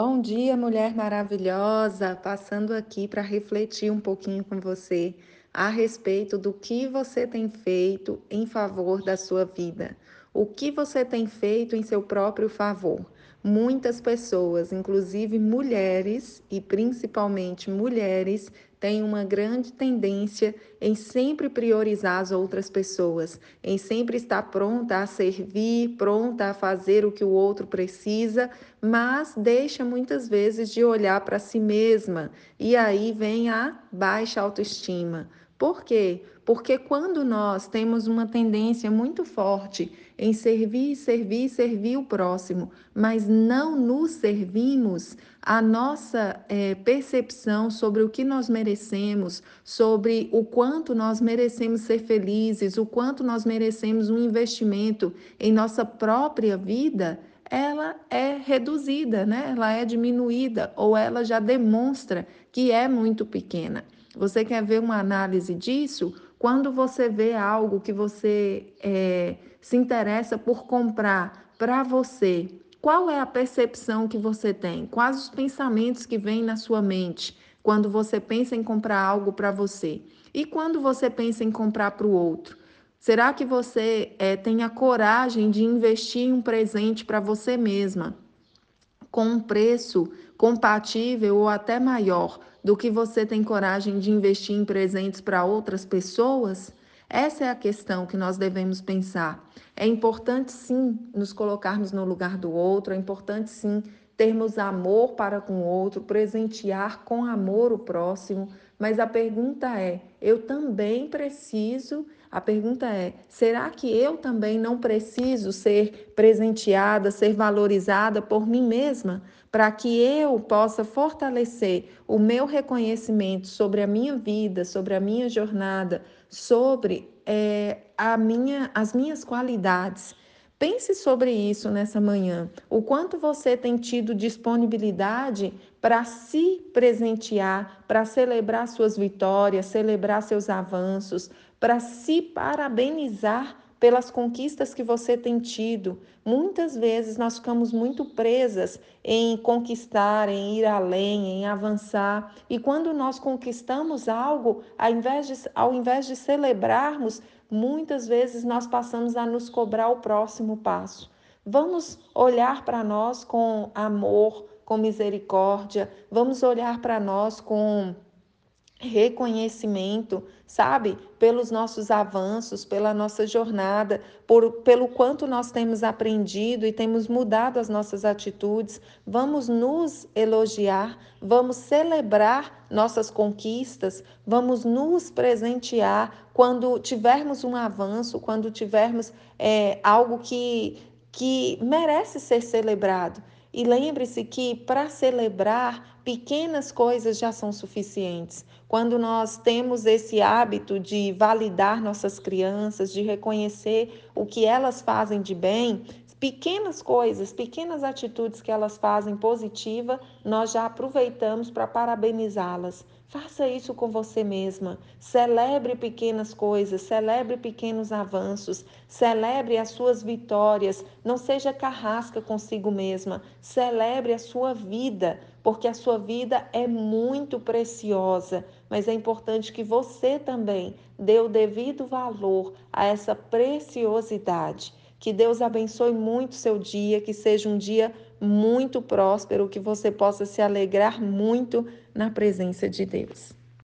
Bom dia, mulher maravilhosa! Passando aqui para refletir um pouquinho com você a respeito do que você tem feito em favor da sua vida. O que você tem feito em seu próprio favor? Muitas pessoas, inclusive mulheres e principalmente mulheres, têm uma grande tendência em sempre priorizar as outras pessoas, em sempre estar pronta a servir, pronta a fazer o que o outro precisa, mas deixa muitas vezes de olhar para si mesma e aí vem a baixa autoestima. Por quê? Porque quando nós temos uma tendência muito forte em servir, servir, servir o próximo, mas não nos servimos, a nossa é, percepção sobre o que nós merecemos, sobre o quanto nós merecemos ser felizes, o quanto nós merecemos um investimento em nossa própria vida, ela é reduzida, né? ela é diminuída ou ela já demonstra que é muito pequena. Você quer ver uma análise disso? Quando você vê algo que você é, se interessa por comprar para você, qual é a percepção que você tem? Quais os pensamentos que vêm na sua mente quando você pensa em comprar algo para você? E quando você pensa em comprar para o outro? Será que você é, tem a coragem de investir em um presente para você mesma com um preço compatível ou até maior do que você tem coragem de investir em presentes para outras pessoas? Essa é a questão que nós devemos pensar. É importante sim nos colocarmos no lugar do outro, é importante sim termos amor para com o outro, presentear com amor o próximo, mas a pergunta é: eu também preciso a pergunta é: será que eu também não preciso ser presenteada, ser valorizada por mim mesma, para que eu possa fortalecer o meu reconhecimento sobre a minha vida, sobre a minha jornada, sobre é, a minha, as minhas qualidades? Pense sobre isso nessa manhã. O quanto você tem tido disponibilidade para se presentear, para celebrar suas vitórias, celebrar seus avanços, para se parabenizar pelas conquistas que você tem tido. Muitas vezes nós ficamos muito presas em conquistar, em ir além, em avançar. E quando nós conquistamos algo, ao invés de, ao invés de celebrarmos, muitas vezes nós passamos a nos cobrar o próximo passo. Vamos olhar para nós com amor, com misericórdia, vamos olhar para nós com reconhecimento, sabe? Pelos nossos avanços, pela nossa jornada, por, pelo quanto nós temos aprendido e temos mudado as nossas atitudes. Vamos nos elogiar, vamos celebrar nossas conquistas, vamos nos presentear quando tivermos um avanço, quando tivermos é, algo que, que merece ser celebrado. E lembre-se que para celebrar, pequenas coisas já são suficientes. Quando nós temos esse hábito de validar nossas crianças, de reconhecer o que elas fazem de bem, pequenas coisas, pequenas atitudes que elas fazem positiva, nós já aproveitamos para parabenizá-las. Faça isso com você mesma. Celebre pequenas coisas, celebre pequenos avanços, celebre as suas vitórias. Não seja carrasca consigo mesma. Celebre a sua vida, porque a sua vida é muito preciosa. Mas é importante que você também dê o devido valor a essa preciosidade. Que Deus abençoe muito seu dia, que seja um dia muito próspero, que você possa se alegrar muito na presença de Deus.